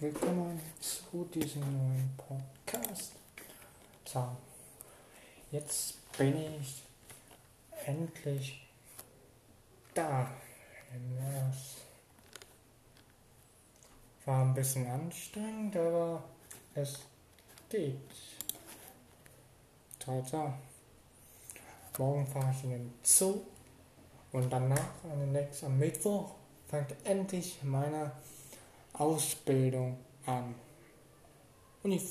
willkommen zu diesem neuen Podcast. So, jetzt bin ich endlich da. Es war ein bisschen anstrengend, aber es geht. Tata. Morgen fahre ich in den Zoo und danach, am Mittwoch, fängt endlich meine Ausbildung an. Und ich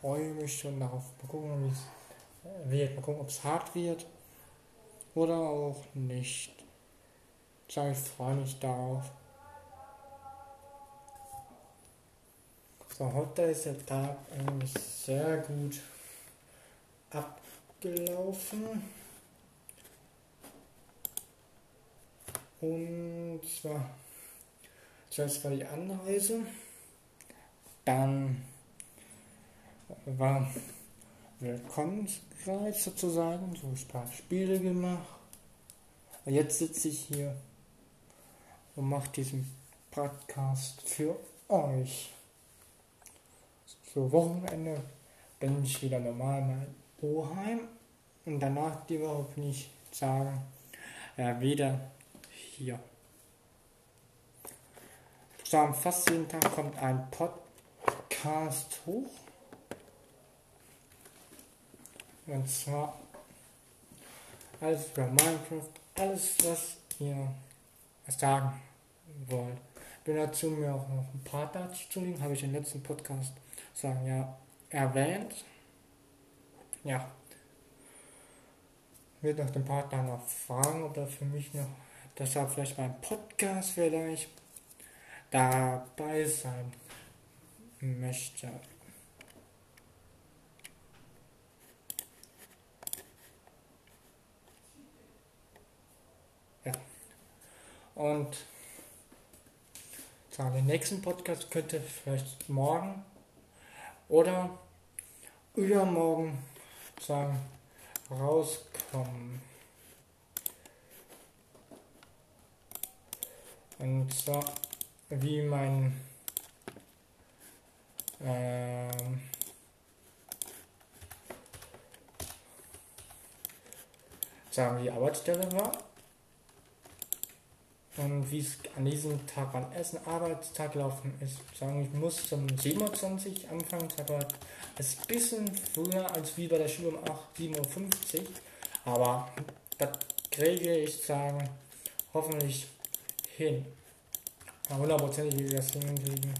freue mich schon darauf. Mal gucken, wie es wird. Mal gucken, ob es hart wird oder auch nicht. Ich freue mich darauf. So, heute ist der Tag eigentlich sehr gut abgelaufen. Und zwar Zuerst war die Anreise, dann war Willkommenskreis sozusagen, so ein paar Spiele gemacht. Und jetzt sitze ich hier und mache diesen Podcast für euch. So, Wochenende bin ich wieder normal mal Oheim und danach die Woche bin ich sagen, ja, wieder hier. Sagen, fast jeden Tag kommt ein Podcast hoch. Und zwar alles über Minecraft, alles was ihr sagen wollt. Bin dazu mir auch noch ein paar dazu zu legen, habe ich im letzten Podcast sagen, ja, erwähnt. Ja. Wird noch den Partner noch fragen, ob er für mich noch deshalb vielleicht beim Podcast vielleicht dabei sein möchte. Ja. Und sagen, den nächsten Podcast könnte vielleicht morgen oder übermorgen sagen, rauskommen. Und zwar wie mein ähm, sagen die Arbeitsstelle war und wie es an diesem Tag beim ersten Arbeitstag laufen ist. Sagen ich muss zum 27 anfangen, aber es ist ein bisschen früher als wie bei der Schule um 8, 7.50 Uhr. Aber das kriege ich sagen hoffentlich hin. Ja, hundertprozentig wie wir das hinkriegen.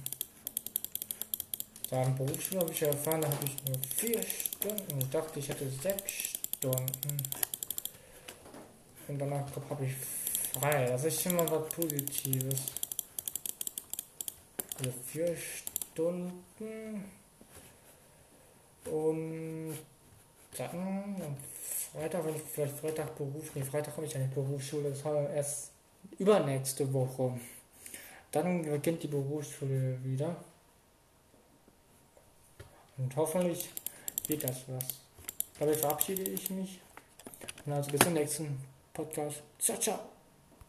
Da im Berufsschule habe ich ja erfahren, da habe ich nur vier Stunden. Ich dachte, ich hätte sechs Stunden. Und danach habe ich frei. Das ist schon mal was Positives. Also vier Stunden. Und dann am Freitag, wenn ich vielleicht Freitag Beruf, nee, Freitag komme ich ja nicht Berufsschule, das haben wir erst übernächste Woche. Dann beginnt die Berufsschule wieder. Und hoffentlich wird das was. Dabei verabschiede ich mich. Und also bis zum nächsten Podcast. Ciao, ciao.